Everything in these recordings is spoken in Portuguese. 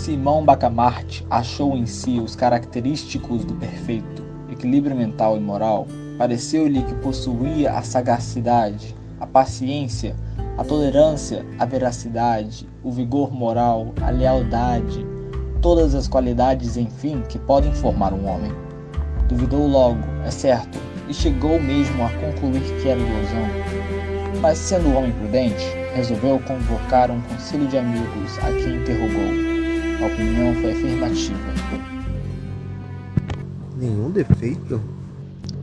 Simão Bacamarte achou em si os característicos do perfeito equilíbrio mental e moral. Pareceu-lhe que possuía a sagacidade, a paciência, a tolerância, a veracidade, o vigor moral, a lealdade, todas as qualidades, enfim, que podem formar um homem. Duvidou logo, é certo, e chegou mesmo a concluir que era ilusão. Mas, sendo um homem prudente, resolveu convocar um conselho de amigos a quem interrogou. A opinião foi afirmativa. Nenhum defeito?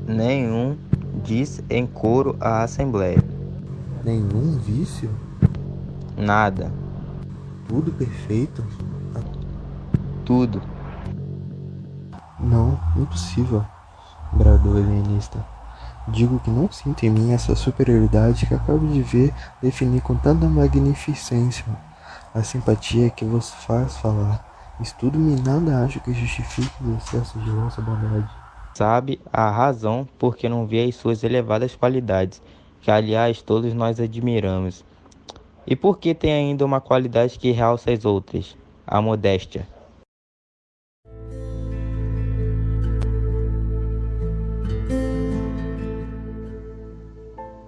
Nenhum, diz em coro a Assembleia. Nenhum vício? Nada. Tudo perfeito? Tudo. Não, impossível, bradou o alienista. Digo que não sinto em mim essa superioridade que acabo de ver definir com tanta magnificência. A simpatia que vos faz falar. Estudo-me nada acho que justifique o excesso de vossa bondade. Sabe a razão porque não vê as suas elevadas qualidades, que aliás todos nós admiramos. E porque tem ainda uma qualidade que realça as outras, a modéstia.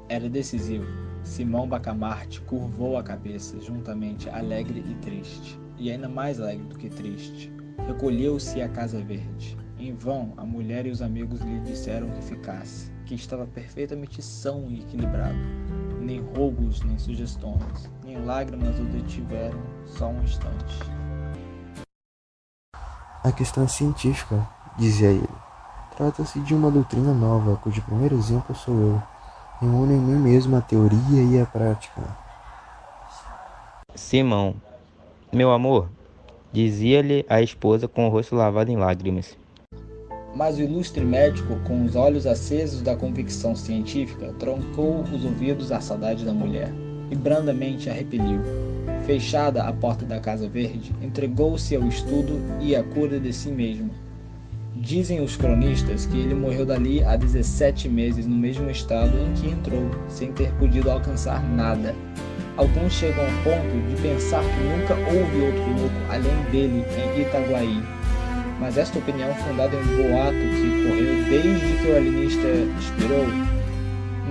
Era decisivo. Simão Bacamarte curvou a cabeça, juntamente alegre e triste, e ainda mais alegre do que triste. Recolheu-se à Casa Verde. Em vão, a mulher e os amigos lhe disseram que ficasse, que estava perfeitamente são e equilibrado. Nem rogos, nem sugestões, nem lágrimas o detiveram só um instante. A questão é científica, dizia ele. Trata-se de uma doutrina nova, cujo primeiro exemplo sou eu. Reúno em mim mesmo a teoria e a prática. Simão, meu amor, dizia-lhe a esposa com o rosto lavado em lágrimas. Mas o ilustre médico, com os olhos acesos da convicção científica, troncou os ouvidos à saudade da mulher e brandamente a repeliu. Fechada a porta da Casa Verde, entregou-se ao estudo e à cura de si mesmo. Dizem os cronistas que ele morreu dali há 17 meses no mesmo estado em que entrou, sem ter podido alcançar nada. Alguns chegam ao ponto de pensar que nunca houve outro louco além dele em Itaguaí. Mas esta opinião, fundada em um boato que correu desde que o alienista expirou,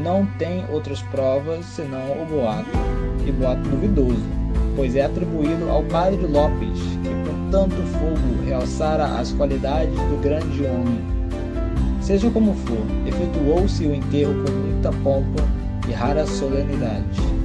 não tem outras provas senão o boato, e boato duvidoso, pois é atribuído ao padre Lopes, que tanto fogo realçara as qualidades do grande homem. Seja como for, efetuou-se o enterro com muita pompa e rara solenidade.